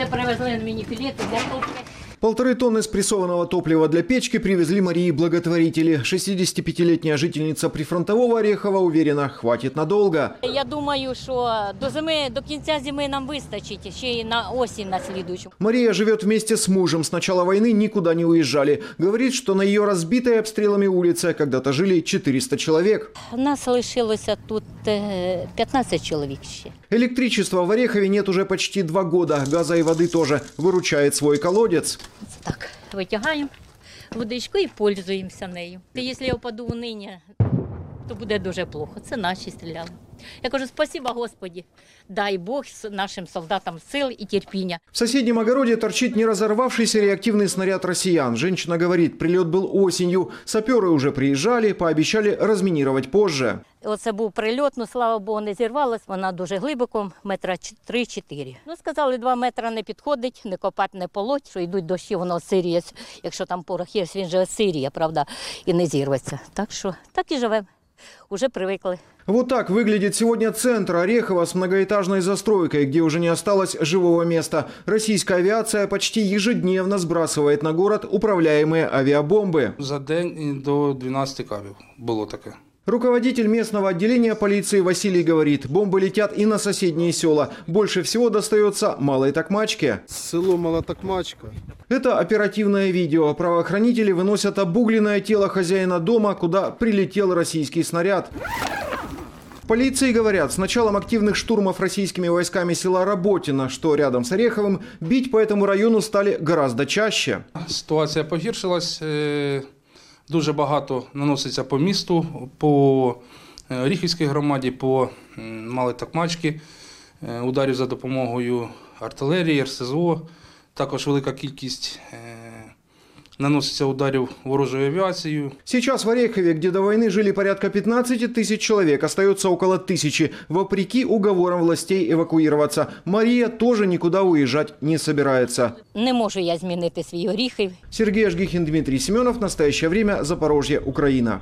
Це привезли мені філети для топки. Полторы тонны спрессованного топлива для печки привезли Марии благотворители. 65-летняя жительница прифронтового Орехова уверена, хватит надолго. Я думаю, що до зими, до кінця зими нам вистачить, ще й на осінь на слідуючу. Мария живет вместе с мужем. С начала войны никуда не уезжали. Говорит, что на ее разбитой обстрелами улице когда-то жили 400 человек. Нас лишилося тут е, 15 чоловік ще. Электричества в Орехове нет уже почти два года. Газа и воды тоже. Выручает свой колодец. Це так, витягаємо водичку і пользуємося нею. Та якщо я впаду в нині, то буде дуже плохо. Це наші стріляли. Я кажу, спасіба Господі, дай Бог с- нашим солдатам сил і терпіння. В соседнем огороде торчит не разорвавшийся реактивный снаряд россиян. Женщина говорит, прилет был осенью. Саперы уже приезжали, пообещали разминировать позже. Оце був прильот, ну слава Богу, не зірвалась. Вона дуже глибоко, метра 3-4. Ну, сказали, два метри не підходить, не копати, не полоть, що йдуть дощі, воно сиріє. Якщо там порох є, він же сиріє, правда, і не зірветься. Так що так і живемо. Уже привикли. Вот так выглядит сегодня центр Орехова с многоэтажной застройкой, где уже не осталось живого места. Российская авиация почти ежедневно сбрасывает на город управляемые авиабомбы. За день до 12 кабів було таке. Руководитель местного отделения полиции Василий говорит, бомбы летят и на соседние села. Больше всего достается Малой Токмачке. Село Малотокмачка. Это оперативное видео. Правоохранители выносят обугленное тело хозяина дома, куда прилетел российский снаряд. В полиции говорят, с началом активных штурмов российскими войсками села Работино, что рядом с Ореховым, бить по этому району стали гораздо чаще. Ситуація погіршилась. Е, Дуже багато наноситься по місту, по Ріхівській громаді, по мали такмачки, е, ударів за допомогою артилерії, РСЗО. Також велика кількість е, наноситься ударів ворожою авіацією. Сейчас в Орехове, где до войны жили порядка 15 тысяч человек, остается около тысячи. Вопреки уговорам властей эвакуироваться, Мария тоже никуда уезжать не собирается. Не можу я змінити свій оріхів. Сергей Ажгихин, Дмитрий Семенов. Настоящее время. Запорожье, Украина.